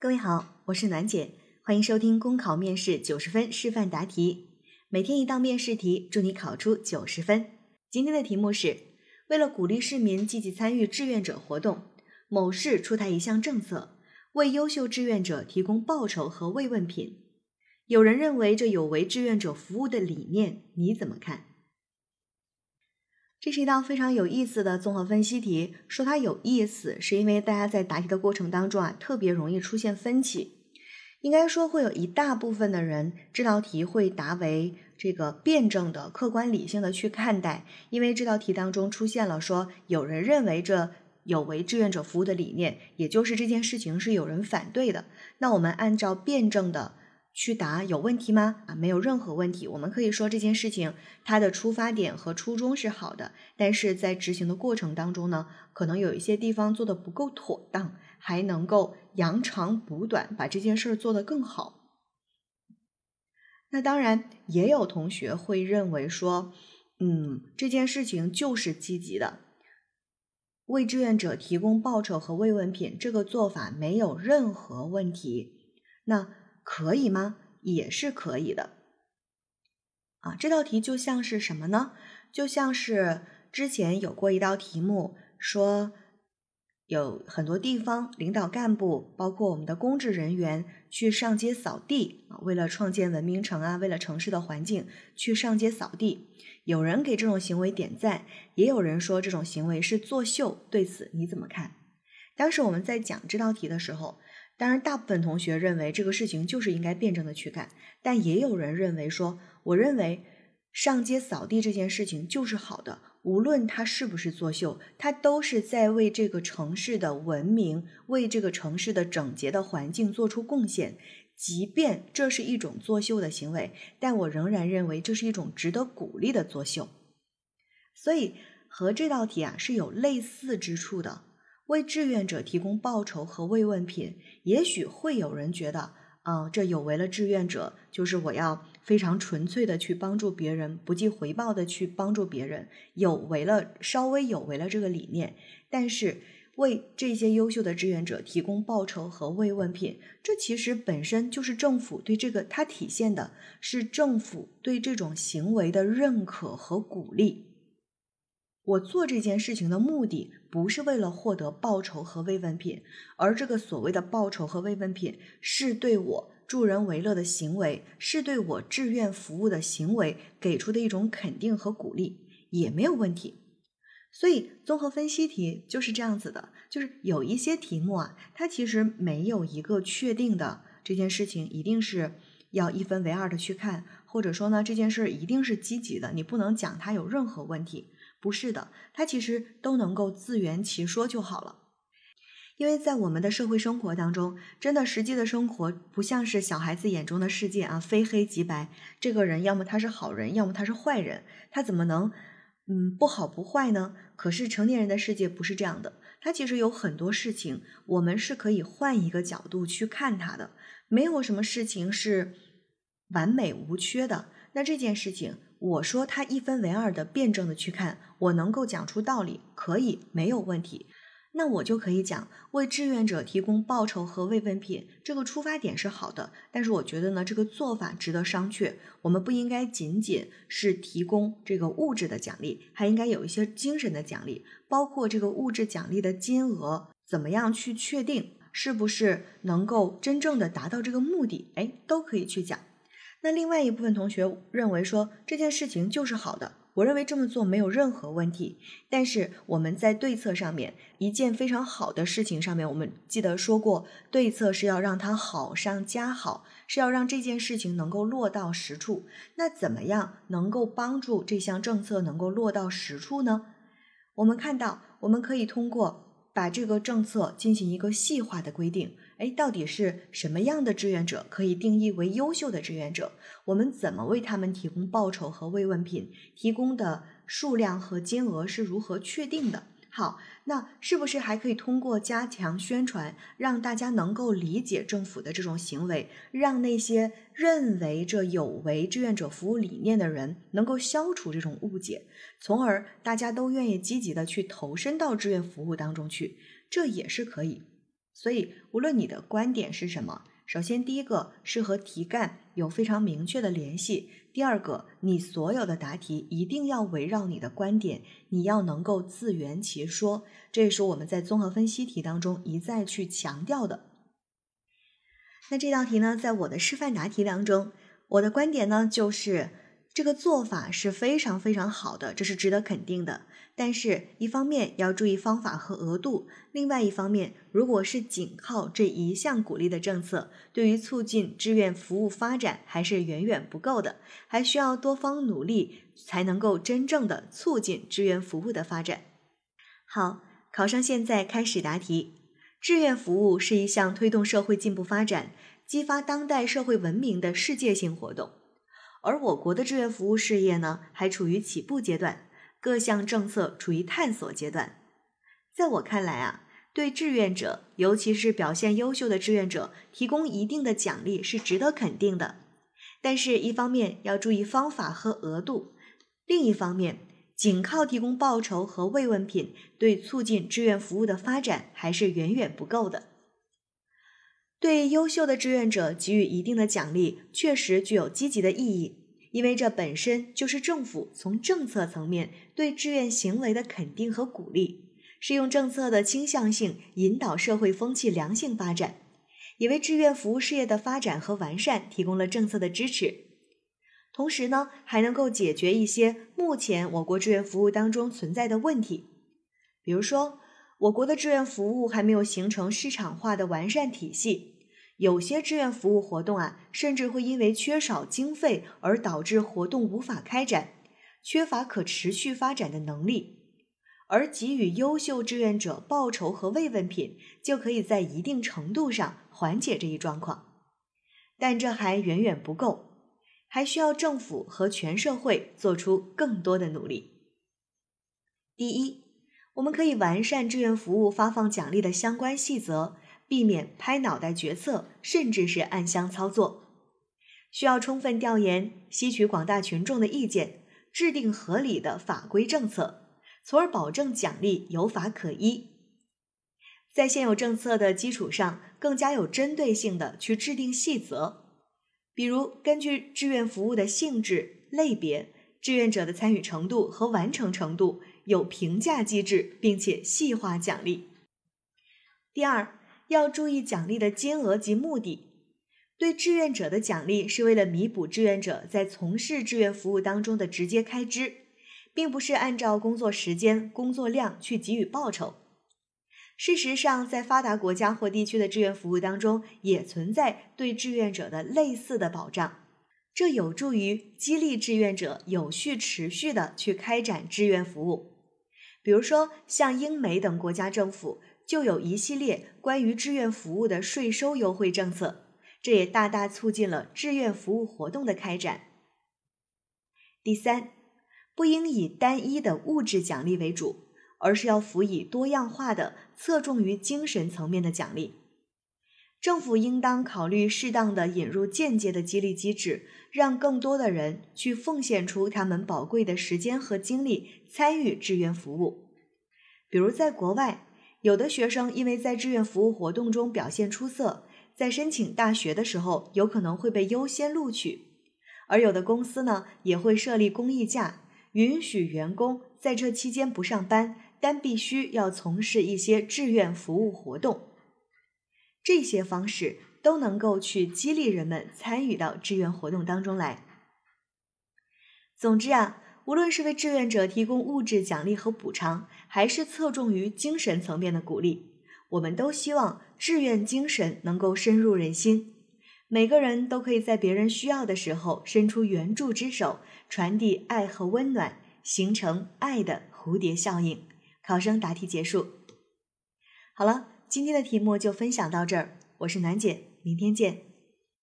各位好，我是暖姐，欢迎收听公考面试九十分示范答题，每天一道面试题，祝你考出九十分。今天的题目是：为了鼓励市民积极参与志愿者活动，某市出台一项政策，为优秀志愿者提供报酬和慰问品。有人认为这有违志愿者服务的理念，你怎么看？这是一道非常有意思的综合分析题。说它有意思，是因为大家在答题的过程当中啊，特别容易出现分歧。应该说，会有一大部分的人这道题会答为这个辩证的、客观理性的去看待，因为这道题当中出现了说有人认为这有违志愿者服务的理念，也就是这件事情是有人反对的。那我们按照辩证的。去答有问题吗？啊，没有任何问题。我们可以说这件事情它的出发点和初衷是好的，但是在执行的过程当中呢，可能有一些地方做的不够妥当，还能够扬长补短，把这件事儿做得更好。那当然也有同学会认为说，嗯，这件事情就是积极的，为志愿者提供报酬和慰问品，这个做法没有任何问题。那。可以吗？也是可以的。啊，这道题就像是什么呢？就像是之前有过一道题目，说有很多地方领导干部，包括我们的公职人员，去上街扫地啊，为了创建文明城啊，为了城市的环境，去上街扫地。有人给这种行为点赞，也有人说这种行为是作秀。对此你怎么看？当时我们在讲这道题的时候。当然，大部分同学认为这个事情就是应该辩证的去看，但也有人认为说，我认为上街扫地这件事情就是好的，无论他是不是作秀，他都是在为这个城市的文明、为这个城市的整洁的环境做出贡献。即便这是一种作秀的行为，但我仍然认为这是一种值得鼓励的作秀。所以和这道题啊是有类似之处的。为志愿者提供报酬和慰问品，也许会有人觉得，啊，这有违了志愿者，就是我要非常纯粹的去帮助别人，不计回报的去帮助别人，有违了稍微有违了这个理念。但是为这些优秀的志愿者提供报酬和慰问品，这其实本身就是政府对这个它体现的是政府对这种行为的认可和鼓励。我做这件事情的目的不是为了获得报酬和慰问品，而这个所谓的报酬和慰问品是对我助人为乐的行为，是对我志愿服务的行为给出的一种肯定和鼓励，也没有问题。所以综合分析题就是这样子的，就是有一些题目啊，它其实没有一个确定的这件事情一定是要一分为二的去看，或者说呢这件事一定是积极的，你不能讲它有任何问题。不是的，它其实都能够自圆其说就好了。因为在我们的社会生活当中，真的实际的生活不像是小孩子眼中的世界啊，非黑即白。这个人要么他是好人，要么他是坏人，他怎么能嗯不好不坏呢？可是成年人的世界不是这样的，他其实有很多事情，我们是可以换一个角度去看他的。没有什么事情是完美无缺的。那这件事情。我说他一分为二的辩证的去看，我能够讲出道理，可以没有问题。那我就可以讲为志愿者提供报酬和慰问品，这个出发点是好的。但是我觉得呢，这个做法值得商榷。我们不应该仅仅是提供这个物质的奖励，还应该有一些精神的奖励，包括这个物质奖励的金额怎么样去确定，是不是能够真正的达到这个目的，哎，都可以去讲。那另外一部分同学认为说这件事情就是好的，我认为这么做没有任何问题。但是我们在对策上面，一件非常好的事情上面，我们记得说过，对策是要让它好上加好，是要让这件事情能够落到实处。那怎么样能够帮助这项政策能够落到实处呢？我们看到，我们可以通过。把这个政策进行一个细化的规定，哎，到底是什么样的志愿者可以定义为优秀的志愿者？我们怎么为他们提供报酬和慰问品？提供的数量和金额是如何确定的？好，那是不是还可以通过加强宣传，让大家能够理解政府的这种行为，让那些认为这有违志愿者服务理念的人能够消除这种误解，从而大家都愿意积极的去投身到志愿服务当中去，这也是可以。所以，无论你的观点是什么，首先第一个是和题干有非常明确的联系；第二个，你所有的答题一定要围绕你的观点，你要能够自圆其说。这也是我们在综合分析题当中一再去强调的。那这道题呢，在我的示范答题当中，我的观点呢就是。这个做法是非常非常好的，这是值得肯定的。但是，一方面要注意方法和额度，另外一方面，如果是仅靠这一项鼓励的政策，对于促进志愿服务发展还是远远不够的，还需要多方努力才能够真正的促进志愿服务的发展。好，考生现在开始答题。志愿服务是一项推动社会进步发展、激发当代社会文明的世界性活动。而我国的志愿服务事业呢，还处于起步阶段，各项政策处于探索阶段。在我看来啊，对志愿者，尤其是表现优秀的志愿者，提供一定的奖励是值得肯定的。但是，一方面要注意方法和额度，另一方面，仅靠提供报酬和慰问品，对促进志愿服务的发展还是远远不够的。对优秀的志愿者给予一定的奖励，确实具有积极的意义，因为这本身就是政府从政策层面对志愿行为的肯定和鼓励，是用政策的倾向性引导社会风气良性发展，也为志愿服务事业的发展和完善提供了政策的支持。同时呢，还能够解决一些目前我国志愿服务当中存在的问题，比如说。我国的志愿服务还没有形成市场化的完善体系，有些志愿服务活动啊，甚至会因为缺少经费而导致活动无法开展，缺乏可持续发展的能力。而给予优秀志愿者报酬和慰问品，就可以在一定程度上缓解这一状况。但这还远远不够，还需要政府和全社会做出更多的努力。第一。我们可以完善志愿服务发放奖励的相关细则，避免拍脑袋决策，甚至是暗箱操作。需要充分调研，吸取广大群众的意见，制定合理的法规政策，从而保证奖励有法可依。在现有政策的基础上，更加有针对性的去制定细则，比如根据志愿服务的性质、类别、志愿者的参与程度和完成程度。有评价机制，并且细化奖励。第二，要注意奖励的金额及目的。对志愿者的奖励是为了弥补志愿者在从事志愿服务当中的直接开支，并不是按照工作时间、工作量去给予报酬。事实上，在发达国家或地区的志愿服务当中，也存在对志愿者的类似的保障。这有助于激励志愿者有序、持续的去开展志愿服务。比如说，像英美等国家政府就有一系列关于志愿服务的税收优惠政策，这也大大促进了志愿服务活动的开展。第三，不应以单一的物质奖励为主，而是要辅以多样化的、侧重于精神层面的奖励。政府应当考虑适当的引入间接的激励机制，让更多的人去奉献出他们宝贵的时间和精力。参与志愿服务，比如在国外，有的学生因为在志愿服务活动中表现出色，在申请大学的时候有可能会被优先录取；而有的公司呢，也会设立公益假，允许员工在这期间不上班，但必须要从事一些志愿服务活动。这些方式都能够去激励人们参与到志愿活动当中来。总之啊。无论是为志愿者提供物质奖励和补偿，还是侧重于精神层面的鼓励，我们都希望志愿精神能够深入人心。每个人都可以在别人需要的时候伸出援助之手，传递爱和温暖，形成爱的蝴蝶效应。考生答题结束。好了，今天的题目就分享到这儿，我是楠姐，明天见。